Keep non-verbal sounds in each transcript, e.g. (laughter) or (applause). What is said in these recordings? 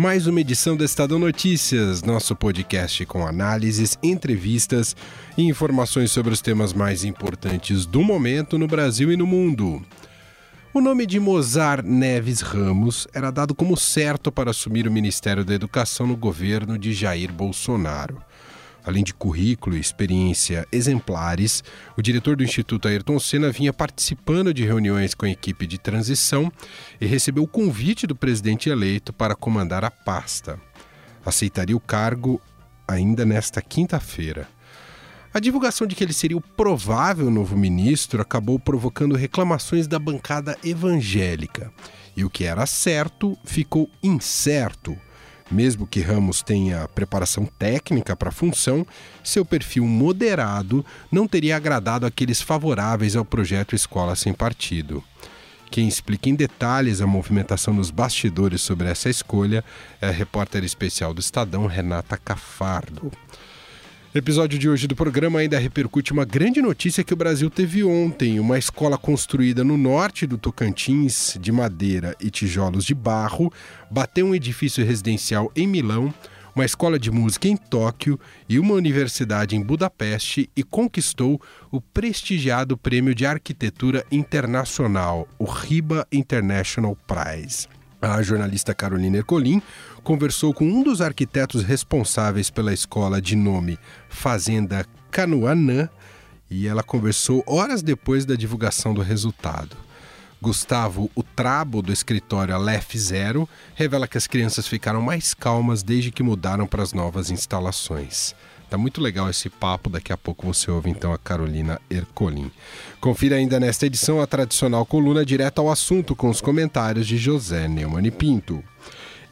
mais uma edição do Estadão Notícias, nosso podcast com análises, entrevistas e informações sobre os temas mais importantes do momento no Brasil e no mundo. O nome de Mozart Neves Ramos era dado como certo para assumir o Ministério da Educação no governo de Jair Bolsonaro. Além de currículo e experiência exemplares, o diretor do Instituto Ayrton Senna vinha participando de reuniões com a equipe de transição e recebeu o convite do presidente eleito para comandar a pasta. Aceitaria o cargo ainda nesta quinta-feira. A divulgação de que ele seria o provável novo ministro acabou provocando reclamações da bancada evangélica. E o que era certo ficou incerto mesmo que Ramos tenha preparação técnica para a função, seu perfil moderado não teria agradado aqueles favoráveis ao projeto Escola Sem Partido. Quem explica em detalhes a movimentação nos bastidores sobre essa escolha é a repórter especial do Estadão, Renata Cafardo. Episódio de hoje do programa ainda repercute uma grande notícia que o Brasil teve ontem. Uma escola construída no norte do Tocantins, de madeira e tijolos de barro, bateu um edifício residencial em Milão, uma escola de música em Tóquio e uma universidade em Budapeste e conquistou o prestigiado Prêmio de Arquitetura Internacional, o RIBA International Prize. A jornalista Carolina Ercolim conversou com um dos arquitetos responsáveis pela escola de nome Fazenda Canuanã e ela conversou horas depois da divulgação do resultado. Gustavo o Trabo, do escritório Aleph Zero, revela que as crianças ficaram mais calmas desde que mudaram para as novas instalações. Tá muito legal esse papo, daqui a pouco você ouve então a Carolina Ercolim. Confira ainda nesta edição a tradicional coluna direto ao assunto com os comentários de José Neumann e Pinto.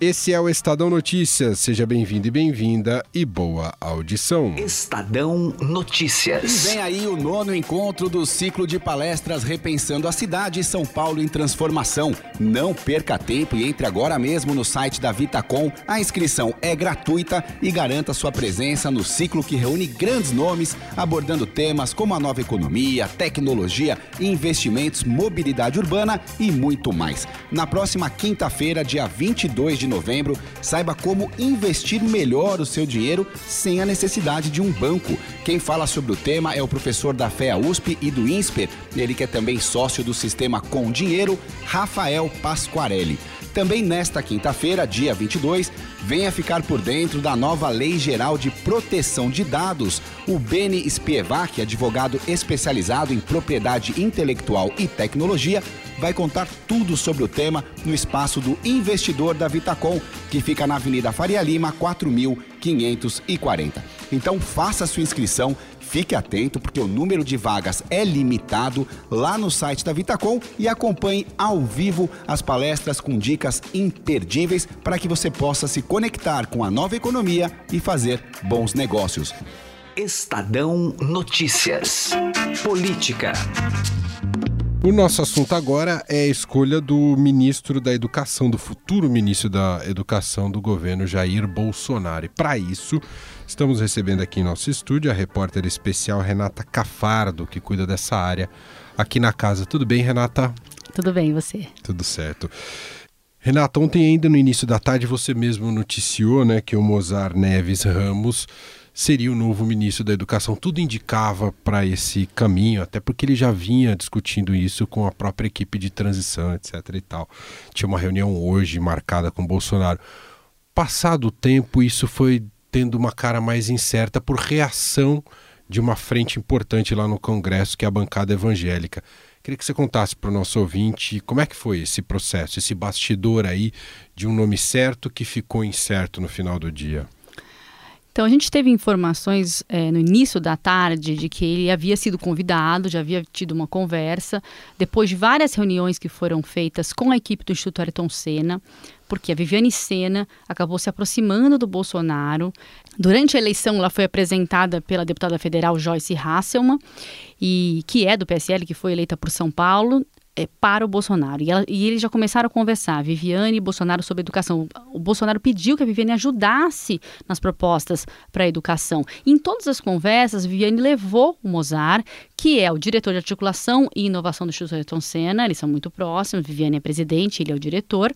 Esse é o Estadão Notícias. Seja bem-vindo e bem-vinda e boa audição. Estadão Notícias. E vem aí o nono encontro do ciclo de palestras Repensando a Cidade São Paulo em Transformação. Não perca tempo e entre agora mesmo no site da Vitacom. A inscrição é gratuita e garanta sua presença no ciclo que reúne grandes nomes abordando temas como a nova economia, tecnologia, investimentos, mobilidade urbana e muito mais. Na próxima quinta-feira, dia 22 de novembro, saiba como investir melhor o seu dinheiro sem a necessidade de um banco. Quem fala sobre o tema é o professor da FEA USP e do INSPER, ele que é também sócio do sistema Com Dinheiro, Rafael Pasquarelli. Também nesta quinta-feira, dia 22, venha ficar por dentro da nova Lei Geral de Proteção de Dados. O Beni Spievac, advogado especializado em propriedade intelectual e tecnologia, vai contar tudo sobre o tema no espaço do Investidor da Vitacom, que fica na Avenida Faria Lima, 4540. Então faça sua inscrição Fique atento porque o número de vagas é limitado lá no site da Vitacom e acompanhe ao vivo as palestras com dicas imperdíveis para que você possa se conectar com a nova economia e fazer bons negócios. Estadão Notícias. Política. O nosso assunto agora é a escolha do ministro da Educação, do futuro ministro da Educação do governo Jair Bolsonaro. E para isso, estamos recebendo aqui em nosso estúdio a repórter especial Renata Cafardo, que cuida dessa área aqui na casa. Tudo bem, Renata? Tudo bem, e você? Tudo certo. Renata, ontem ainda no início da tarde você mesmo noticiou né, que o Mozart Neves Ramos seria o novo ministro da Educação. Tudo indicava para esse caminho, até porque ele já vinha discutindo isso com a própria equipe de transição, etc. e tal. Tinha uma reunião hoje marcada com Bolsonaro. Passado o tempo, isso foi tendo uma cara mais incerta por reação de uma frente importante lá no Congresso, que é a bancada evangélica. Queria que você contasse para o nosso ouvinte como é que foi esse processo, esse bastidor aí de um nome certo que ficou incerto no final do dia. Então a gente teve informações é, no início da tarde de que ele havia sido convidado, já havia tido uma conversa, depois de várias reuniões que foram feitas com a equipe do Instituto Ayrton Senna, porque a Viviane Sena acabou se aproximando do Bolsonaro. Durante a eleição, ela foi apresentada pela deputada federal Joyce Hasselman, e que é do PSL, que foi eleita por São Paulo é, para o Bolsonaro. E, ela, e, eles já começaram a conversar, Viviane e Bolsonaro, sobre educação. O Bolsonaro pediu que a Viviane ajudasse nas propostas para a educação. E em todas as conversas, Viviane levou o Mozart, que é o diretor de articulação e inovação do Instituto Ayrton Senna, eles são muito próximos, Viviane é presidente, ele é o diretor,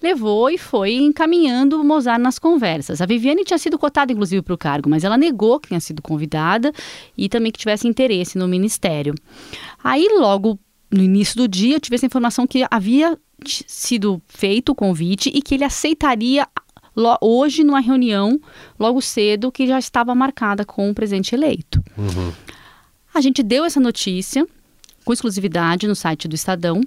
levou e foi encaminhando o Mozart nas conversas. A Viviane tinha sido cotada, inclusive, para o cargo, mas ela negou que tinha sido convidada e também que tivesse interesse no ministério. Aí, logo no início do dia, eu tive essa informação que havia sido feito o convite e que ele aceitaria hoje numa reunião logo cedo que já estava marcada com o presidente eleito. Uhum. A gente deu essa notícia com exclusividade no site do Estadão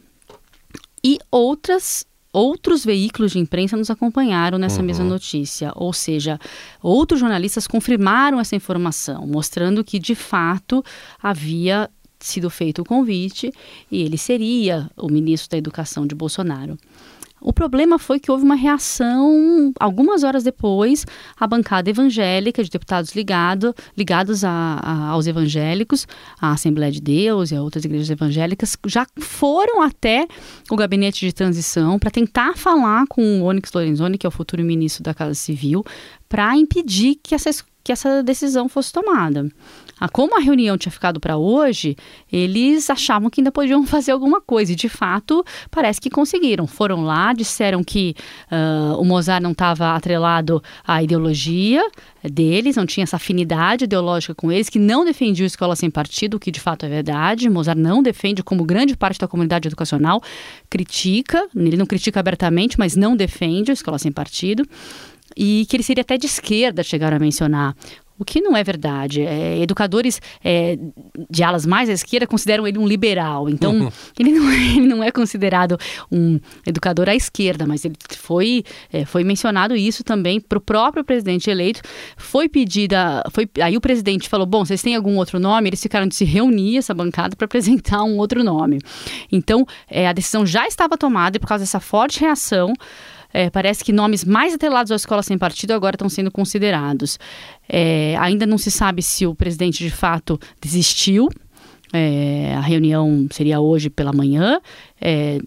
e outras outros veículos de imprensa nos acompanharam nessa uhum. mesma notícia, ou seja, outros jornalistas confirmaram essa informação, mostrando que de fato havia sido feito o convite e ele seria o ministro da Educação de Bolsonaro. O problema foi que houve uma reação, algumas horas depois, a bancada evangélica de deputados ligado, ligados a, a, aos evangélicos, a Assembleia de Deus e a outras igrejas evangélicas, já foram até o gabinete de transição para tentar falar com o Onyx Lorenzoni, que é o futuro ministro da Casa Civil, para impedir que essa, que essa decisão fosse tomada. Ah, como a reunião tinha ficado para hoje, eles achavam que ainda podiam (laughs) fazer alguma coisa. E, de fato, parece que conseguiram. Foram lá, disseram que uh, o Mozart não estava atrelado à ideologia deles, não tinha essa afinidade ideológica com eles, que não defendia a escola sem partido, o que de fato é verdade. Mozart não defende, como grande parte da comunidade educacional, critica, ele não critica abertamente, mas não defende a escola sem partido e que ele seria até de esquerda, chegaram a mencionar. O que não é verdade. É, educadores é, de alas mais à esquerda consideram ele um liberal. Então, uhum. (laughs) ele, não, é, ele não é considerado um educador à esquerda, mas ele foi, é, foi mencionado isso também para o próprio presidente eleito. Foi pedida. Foi, aí o presidente falou: bom, vocês têm algum outro nome? Eles ficaram de se reunir, essa bancada, para apresentar um outro nome. Então, é, a decisão já estava tomada e por causa dessa forte reação. É, parece que nomes mais atrelados à escola sem partido agora estão sendo considerados. É, ainda não se sabe se o presidente de fato desistiu. É, a reunião seria hoje pela manhã. É,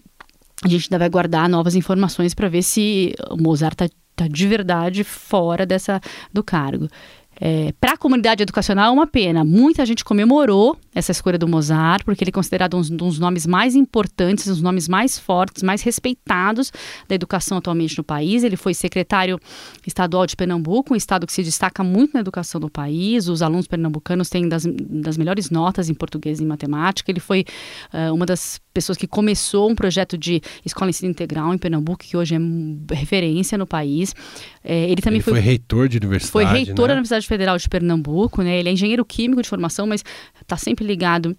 a gente ainda vai guardar novas informações para ver se o Mozart está tá de verdade fora dessa do cargo. É, para a comunidade educacional é uma pena. Muita gente comemorou essa escolha do Mozart, porque ele é considerado um dos nomes mais importantes, um dos nomes mais fortes, mais respeitados da educação atualmente no país. Ele foi secretário estadual de Pernambuco, um estado que se destaca muito na educação do país. Os alunos pernambucanos têm das, das melhores notas em português e em matemática. Ele foi uh, uma das pessoas que começou um projeto de escola ensino integral em Pernambuco, que hoje é referência no país. É, ele também ele foi, foi, reitor de universidade. Foi reitor né? da Universidade Federal de Pernambuco, né? Ele é engenheiro químico de formação, mas está sempre ligado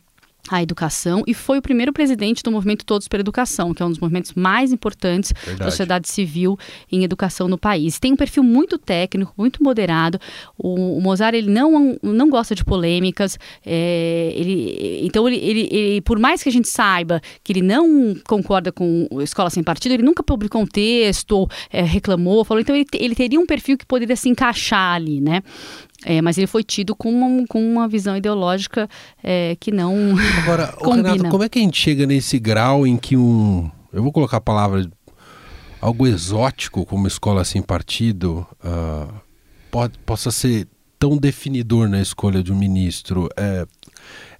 à educação e foi o primeiro presidente do movimento Todos pela Educação, que é um dos movimentos mais importantes Verdade. da sociedade civil em educação no país. Tem um perfil muito técnico, muito moderado. O, o Mozart ele não, não gosta de polêmicas. É, ele, então, ele, ele, ele, por mais que a gente saiba que ele não concorda com Escola Sem Partido, ele nunca publicou um texto, é, reclamou, falou. Então, ele, ele teria um perfil que poderia se encaixar ali, né? É, mas ele foi tido com uma, com uma visão ideológica é, que não. Agora, (laughs) Renato, como é que a gente chega nesse grau em que um. Eu vou colocar a palavra. Algo exótico como escola sem partido uh, pode, possa ser tão definidor na escolha de um ministro? É,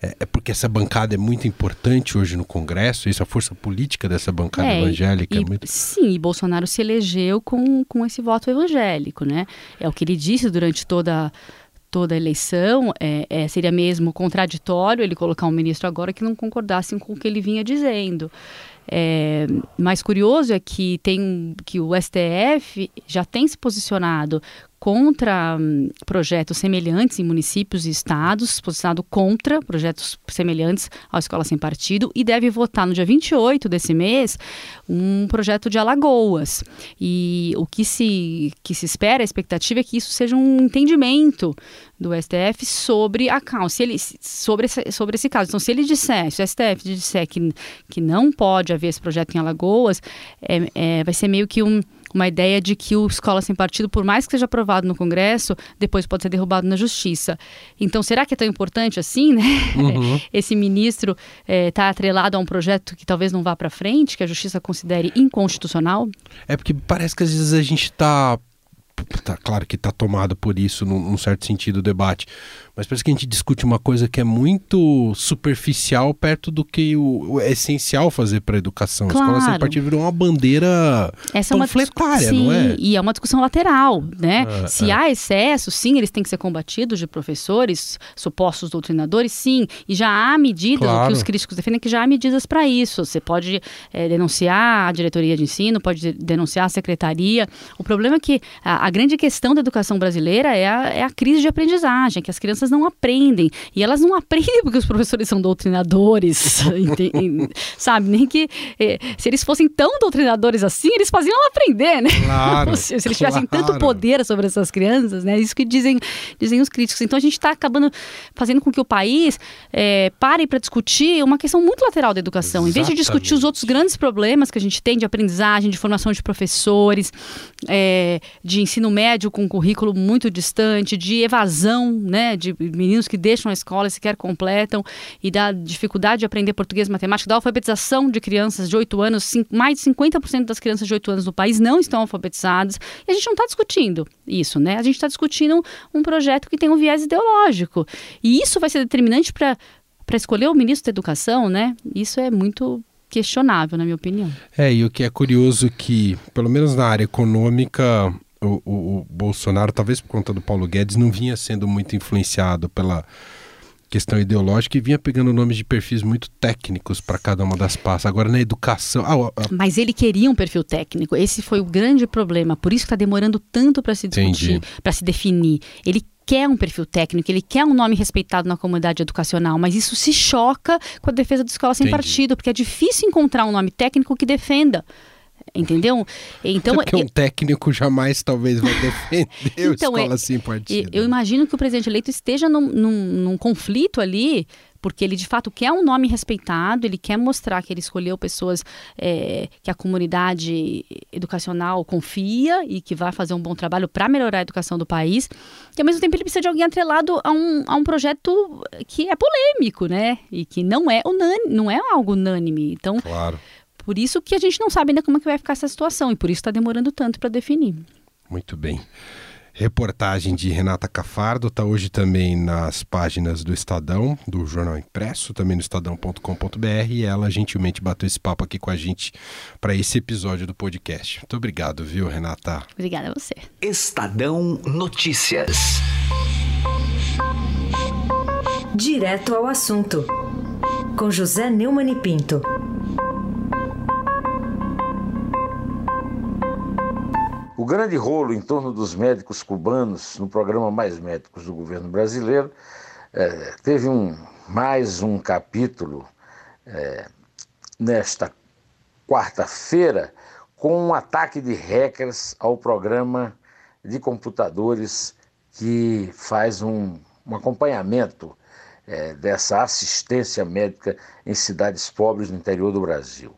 é, é, porque essa bancada é muito importante hoje no Congresso, isso a força política dessa bancada é, evangélica e, é muito... Sim, e Bolsonaro se elegeu com, com esse voto evangélico, né? É o que ele disse durante toda toda a eleição, é, é, seria mesmo contraditório ele colocar um ministro agora que não concordasse com o que ele vinha dizendo. É, mais curioso é que tem que o STF já tem se posicionado contra hum, projetos semelhantes em municípios e estados, posicionado contra projetos semelhantes à Escola Sem Partido e deve votar no dia 28 desse mês um projeto de Alagoas. E o que se, que se espera, a expectativa é que isso seja um entendimento do STF sobre a causa, se ele, sobre, esse, sobre esse caso. Então, se ele disser, se o STF disser que, que não pode haver esse projeto em Alagoas, é, é vai ser meio que um uma ideia de que o Escola Sem Partido, por mais que seja aprovado no Congresso, depois pode ser derrubado na Justiça. Então, será que é tão importante assim, né? Uhum. (laughs) Esse ministro está eh, é, atrelado a um projeto que talvez não vá para frente, que a Justiça considere inconstitucional? É porque parece que às vezes a gente está tá, claro que está tomado por isso, num, num, certo sentido, o debate. Mas parece que a gente discute uma coisa que é muito superficial perto do que o, o é essencial fazer para a educação. Claro. A escola sem partido virou uma bandeira Essa panfletária, é uma, sim, não é? E é uma discussão lateral, né? É, Se é. há excesso, sim, eles têm que ser combatidos de professores, supostos doutrinadores, sim. E já há medidas, claro. o que os críticos defendem é que já há medidas para isso. Você pode é, denunciar a diretoria de ensino, pode denunciar a secretaria. O problema é que a, a grande questão da educação brasileira é a, é a crise de aprendizagem, que as crianças crianças não aprendem. E elas não aprendem porque os professores são doutrinadores, (laughs) sabe? Nem que eh, se eles fossem tão doutrinadores assim, eles faziam ela aprender, né? Claro, (laughs) se, eles tivessem claro. tanto poder sobre essas crianças, né? Isso que dizem, dizem os críticos. Então a gente está acabando fazendo com que o país é, pare para discutir uma questão muito lateral da educação. Exatamente. Em vez de discutir os outros grandes problemas que a gente tem de aprendizagem, de formação de professores, é, de ensino médio com currículo muito distante, de evasão, né? De meninos que deixam a escola e sequer completam, e da dificuldade de aprender português e matemática, da alfabetização de crianças de 8 anos, mais de 50% das crianças de 8 anos no país não estão alfabetizadas, e a gente não está discutindo isso, né? A gente está discutindo um projeto que tem um viés ideológico, e isso vai ser determinante para para escolher o ministro da Educação, né? Isso é muito questionável, na minha opinião. É, e o que é curioso que, pelo menos na área econômica, o, o, o, Bolsonaro, talvez por conta do Paulo Guedes, não vinha sendo muito influenciado pela questão ideológica e vinha pegando nomes de perfis muito técnicos para cada uma das pastas. Agora na educação. Ah, ah, Mas ele queria um perfil técnico. Esse foi o grande problema. Por isso que está demorando tanto para se discutir, para se definir. Ele quer um perfil técnico, ele quer um nome respeitado na comunidade educacional, mas isso se choca com a defesa da escola sem Entendi. partido, porque é difícil encontrar um nome técnico que defenda. Entendeu? Então, Porque um técnico jamais talvez vai (laughs) defender então, a escola é, sem partido. Eu imagino que o presidente eleito esteja num, num, num, conflito ali, porque ele de fato quer um nome respeitado, ele quer mostrar que ele escolheu pessoas é, que a comunidade educacional confia e que vai fazer um bom trabalho para melhorar a educação do país. E ao mesmo tempo ele precisa de alguém atrelado a um, a um projeto que é polêmico, né? E que não é unânime, não é algo unânime. Então, claro. Por isso que a gente não sabe ainda como é que vai ficar essa situação e por isso está demorando tanto para definir. Muito bem. Reportagem de Renata Cafardo está hoje também nas páginas do Estadão, do Jornal Impresso, também no estadão.com.br e ela gentilmente bateu esse papo aqui com a gente para esse episódio do podcast. Muito obrigado, viu, Renata? Obrigada a você. Estadão Notícias. Direto ao assunto, com José Neumann e Pinto. O grande rolo em torno dos médicos cubanos no programa Mais Médicos do governo brasileiro é, teve um, mais um capítulo é, nesta quarta-feira com um ataque de hackers ao programa de computadores que faz um, um acompanhamento é, dessa assistência médica em cidades pobres no interior do Brasil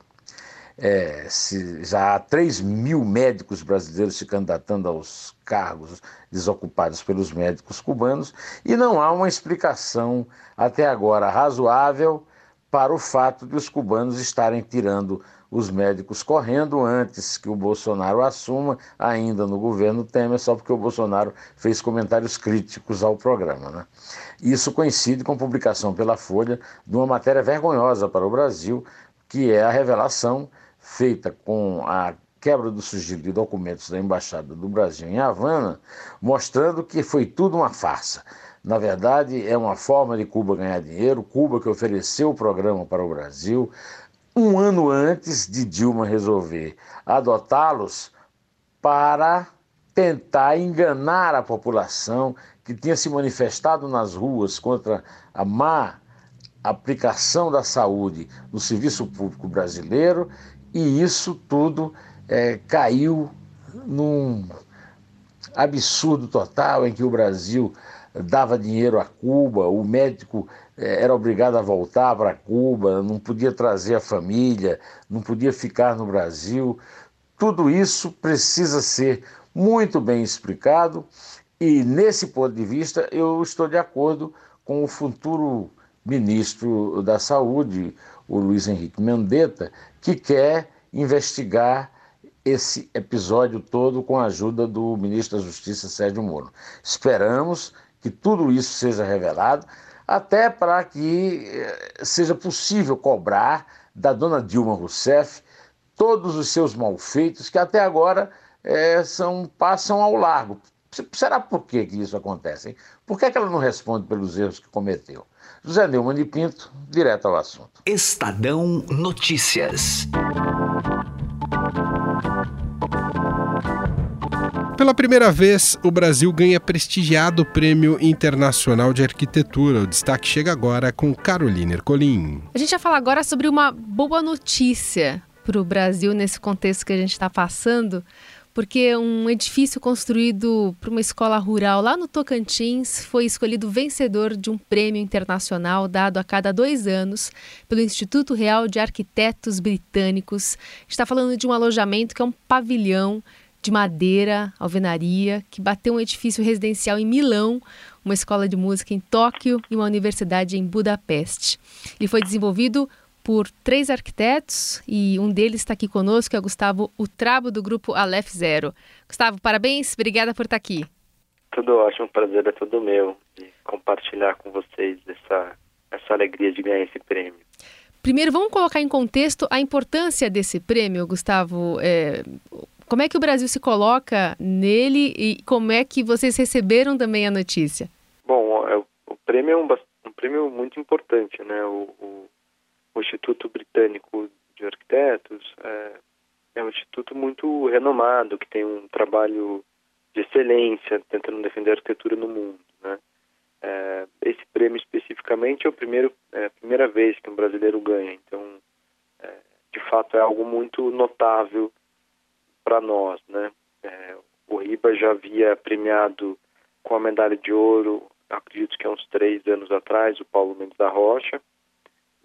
é, se já há 3 mil médicos brasileiros se candidatando aos cargos desocupados pelos médicos cubanos e não há uma explicação até agora razoável para o fato de os cubanos estarem tirando os médicos correndo antes que o Bolsonaro assuma, ainda no governo Temer, só porque o Bolsonaro fez comentários críticos ao programa. Né? Isso coincide com a publicação pela Folha de uma matéria vergonhosa para o Brasil, que é a revelação feita com a quebra do sigilo de documentos da Embaixada do Brasil em Havana, mostrando que foi tudo uma farsa. Na verdade, é uma forma de Cuba ganhar dinheiro. Cuba que ofereceu o programa para o Brasil um ano antes de Dilma resolver adotá-los para tentar enganar a população que tinha se manifestado nas ruas contra a má aplicação da saúde no serviço público brasileiro e isso tudo é, caiu num absurdo total em que o Brasil dava dinheiro a Cuba, o médico é, era obrigado a voltar para Cuba, não podia trazer a família, não podia ficar no Brasil. Tudo isso precisa ser muito bem explicado e, nesse ponto de vista, eu estou de acordo com o futuro ministro da Saúde, o Luiz Henrique Mendetta, que quer investigar esse episódio todo com a ajuda do ministro da Justiça, Sérgio Moro. Esperamos que tudo isso seja revelado, até para que eh, seja possível cobrar da dona Dilma Rousseff todos os seus malfeitos que até agora é, são, passam ao largo. Será por que, que isso acontece? Hein? Por que, que ela não responde pelos erros que cometeu? José Neumann de Pinto, direto ao assunto. Estadão Notícias. Pela primeira vez, o Brasil ganha prestigiado Prêmio Internacional de Arquitetura. O destaque chega agora com Carolina Ercolim. A gente vai falar agora sobre uma boa notícia para o Brasil nesse contexto que a gente está passando, porque um edifício construído para uma escola rural lá no Tocantins foi escolhido vencedor de um prêmio internacional dado a cada dois anos pelo Instituto Real de Arquitetos Britânicos. Está falando de um alojamento que é um pavilhão de madeira, alvenaria, que bateu um edifício residencial em Milão, uma escola de música em Tóquio e uma universidade em Budapeste. Ele foi desenvolvido por três arquitetos e um deles está aqui conosco, é o Gustavo Utrabo, do grupo Aleph Zero. Gustavo, parabéns, obrigada por estar aqui. Tudo ótimo, prazer é todo meu de compartilhar com vocês essa, essa alegria de ganhar esse prêmio. Primeiro, vamos colocar em contexto a importância desse prêmio, Gustavo. É, como é que o Brasil se coloca nele e como é que vocês receberam também a notícia? Bom, é, o prêmio é um, um prêmio muito importante, né? O, o, o, Instituto Britânico de Arquitetos é, é um instituto muito renomado, que tem um trabalho de excelência tentando defender a arquitetura no mundo, né? É, esse prêmio especificamente é o primeiro é a primeira vez que um brasileiro ganha, então é, de fato é algo muito notável para nós, né? É, o RIBA já havia premiado com a medalha de ouro, acredito que há uns três anos atrás, o Paulo Mendes da Rocha,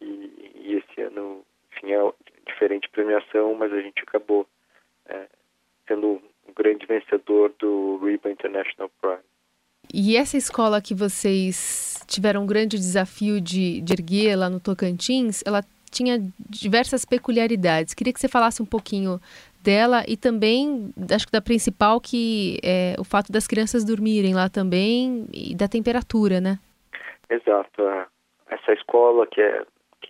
e, e esse ano, enfim, é diferente premiação, mas a gente acabou é, sendo um grande vencedor do RIBA International Prize. E essa escola que vocês tiveram um grande desafio de, de erguer lá no Tocantins, ela tinha diversas peculiaridades. Queria que você falasse um pouquinho dela e também, acho que da principal, que é o fato das crianças dormirem lá também e da temperatura, né? Exato. É. Essa escola que é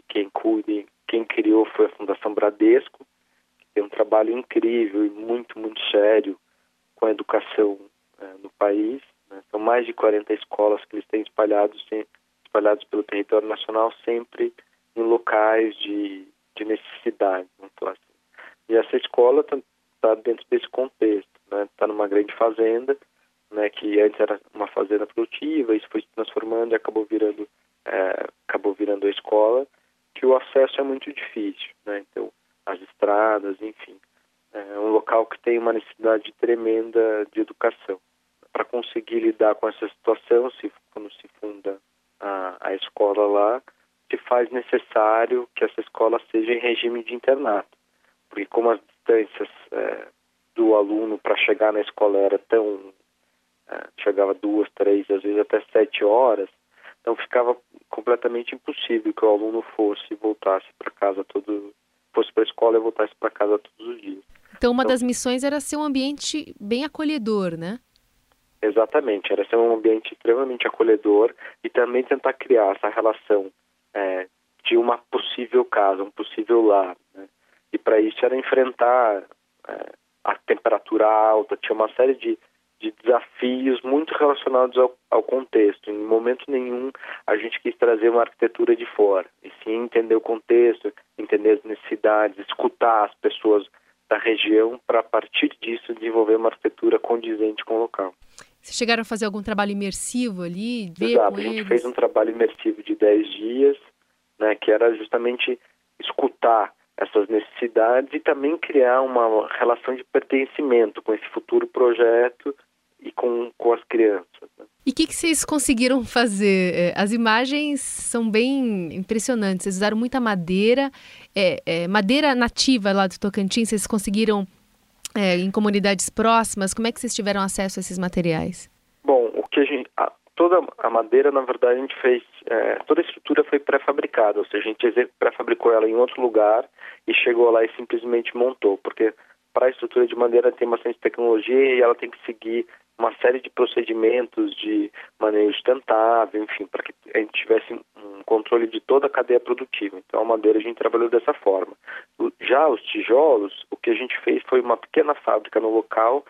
quem cuide, quem criou foi a Fundação Bradesco, que tem um trabalho incrível e muito, muito sério com a educação é, no país. Né? São mais de 40 escolas que eles têm espalhados, espalhados pelo território nacional, sempre em locais de, de necessidade. Assim, e essa escola está tá dentro desse contexto, né? Está numa grande fazenda, né? Que antes era uma fazenda produtiva, isso foi se transformando e acabou virando, é, acabou virando a escola, que o acesso é muito difícil, né? Então, as estradas, enfim, é um local que tem uma necessidade tremenda de educação. Para conseguir lidar com essa situação, se quando se funda a, a escola lá, se faz necessário que essa escola seja em regime de internato porque como as distâncias é, do aluno para chegar na escola era tão é, chegava duas, três, às vezes até sete horas, então ficava completamente impossível que o aluno fosse voltasse para casa todo, fosse para a escola e voltasse para casa todos os dias. Então uma então, das missões era ser um ambiente bem acolhedor, né? Exatamente, era ser um ambiente extremamente acolhedor e também tentar criar essa relação é, de uma possível casa, um possível lar, né? E para isso era enfrentar é, a temperatura alta, tinha uma série de, de desafios muito relacionados ao, ao, contexto. Em momento nenhum a gente quis trazer uma arquitetura de fora, e sim entender o contexto, entender as necessidades, escutar as pessoas da região para a partir disso desenvolver uma arquitetura condizente com o local. Vocês chegaram a fazer algum trabalho imersivo ali? Exato, a gente eles? fez um trabalho imersivo de 10 dias, né, que era justamente escutar essas necessidades e também criar uma relação de pertencimento com esse futuro projeto com, as crianças. Né? E o que, que vocês conseguiram fazer? É, as imagens são bem impressionantes. Vocês usaram muita madeira, é, é, madeira nativa lá do Tocantins. Vocês conseguiram é, em comunidades próximas. Como é que vocês tiveram acesso a esses materiais? Bom, o que a gente, a, toda a madeira, na verdade, a gente fez, é, toda a estrutura foi pré-fabricada, ou seja, a gente pré-fabricou ela em outro lugar e chegou lá e simplesmente montou, porque para a estrutura de madeira tem bastante tecnologia e ela tem que seguir uma série de procedimentos de manejo sustentável, enfim, para que a gente tivesse um controle de toda a cadeia produtiva. Então, a madeira a gente trabalhou dessa forma. Já os tijolos, o que a gente fez foi uma pequena fábrica no local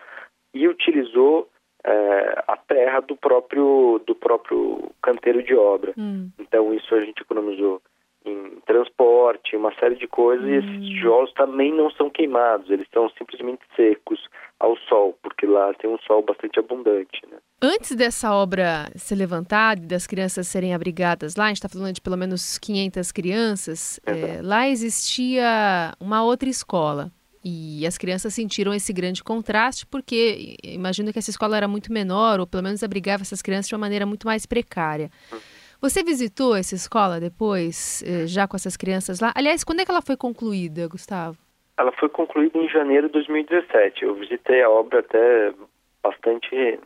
e utilizou é, a terra do próprio do próprio canteiro de obra. Hum. Então, isso a gente economizou em transporte, uma série de coisas, e esses hum. tijolos também não são queimados, eles são simplesmente secos ao sol, porque lá tem um sol bastante abundante. Né? Antes dessa obra ser levantada e das crianças serem abrigadas lá, a gente está falando de pelo menos 500 crianças, é, lá existia uma outra escola. E as crianças sentiram esse grande contraste porque imagino que essa escola era muito menor, ou pelo menos abrigava essas crianças de uma maneira muito mais precária. Hum. Você visitou essa escola depois, eh, já com essas crianças lá? Aliás, quando é que ela foi concluída, Gustavo? Ela foi concluída em janeiro de 2017. Eu visitei a obra até bastante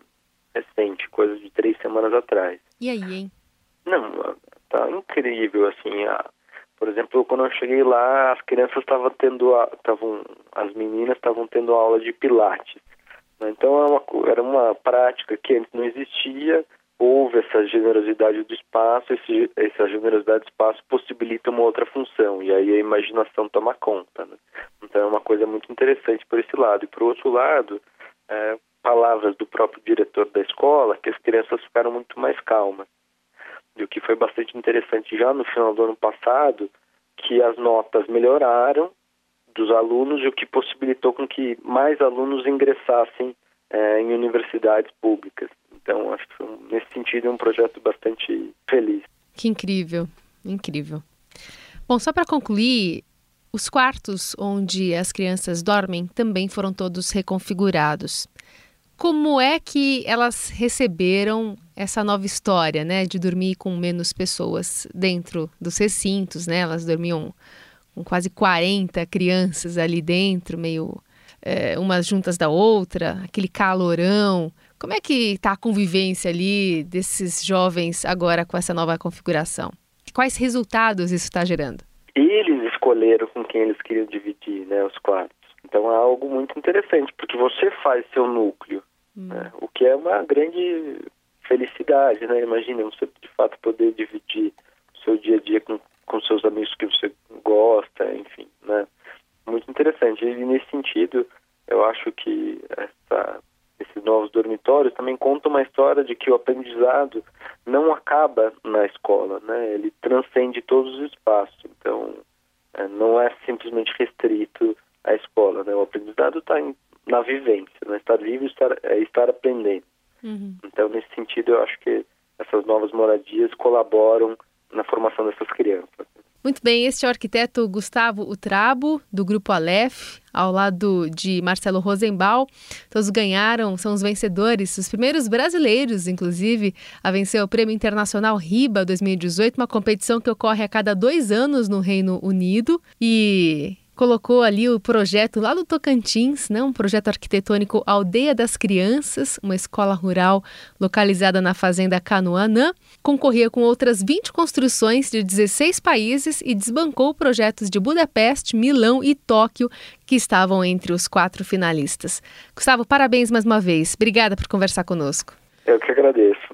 recente, coisa de três semanas atrás. E aí, hein? Não, tá incrível, assim, a, por exemplo, quando eu cheguei lá, as crianças estavam tendo, estavam, as meninas estavam tendo aula de pilates. Né? Então era uma, era uma prática que antes não existia, houve essa generosidade do espaço, esse, essa generosidade do espaço possibilita uma outra função, e aí a imaginação toma conta. Né? Então é uma coisa muito interessante por esse lado. E por outro lado, é, palavras do próprio diretor da escola, que as crianças ficaram muito mais calmas. E o que foi bastante interessante já no final do ano passado, que as notas melhoraram dos alunos e o que possibilitou com que mais alunos ingressassem é, em universidades públicas. Então, acho que nesse sentido é um projeto bastante feliz. Que incrível, incrível. Bom, só para concluir, os quartos onde as crianças dormem também foram todos reconfigurados. Como é que elas receberam essa nova história, né, de dormir com menos pessoas dentro dos recintos, né? Elas dormiam com quase 40 crianças ali dentro, meio é, umas juntas da outra, aquele calorão. Como é que está a convivência ali desses jovens agora com essa nova configuração? Quais resultados isso está gerando? Eles escolheram com quem eles queriam dividir né, os quartos. Então é algo muito interessante, porque você faz seu núcleo, hum. né, o que é uma grande felicidade, né? Imagina você de fato poder dividir o seu dia a dia com, com seus amigos que você gosta, enfim, né? Muito interessante. E nesse sentido, eu acho que essa dormitórios também conta uma história de que o aprendizado não acaba na escola, né? Ele transcende todos os espaços. Então, é, não é simplesmente restrito à escola, né? O aprendizado está na vivência, né? Estar vivo estar, é estar aprendendo. Uhum. Então, nesse sentido, eu acho que essas novas moradias colaboram na formação dessas crianças. Muito bem, este é o arquiteto Gustavo Utrabo, do Grupo Aleph, ao lado de Marcelo Rosenbaum. Todos ganharam, são os vencedores, os primeiros brasileiros, inclusive, a vencer o Prêmio Internacional RIBA 2018, uma competição que ocorre a cada dois anos no Reino Unido. E colocou ali o projeto lá do Tocantins, né? um projeto arquitetônico Aldeia das Crianças, uma escola rural localizada na fazenda Canoanã. Concorria com outras 20 construções de 16 países e desbancou projetos de Budapeste, Milão e Tóquio, que estavam entre os quatro finalistas. Gustavo, parabéns mais uma vez. Obrigada por conversar conosco. Eu que agradeço.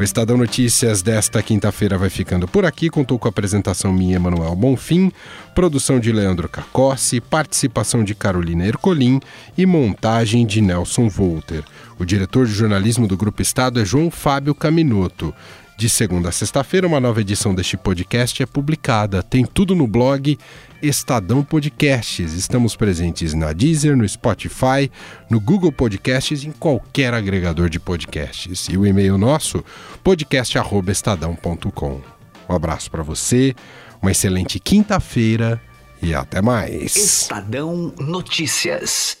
O Estadão Notícias desta quinta-feira vai ficando por aqui. Contou com a apresentação minha, Emanuel Bonfim, produção de Leandro Cacossi, participação de Carolina Ercolim e montagem de Nelson Volter. O diretor de jornalismo do Grupo Estado é João Fábio Caminoto. De segunda a sexta-feira, uma nova edição deste podcast é publicada. Tem tudo no blog Estadão Podcasts. Estamos presentes na Deezer, no Spotify, no Google Podcasts em qualquer agregador de podcasts. E o e-mail nosso, podcast@estadão.com. Um abraço para você, uma excelente quinta-feira e até mais. Estadão Notícias.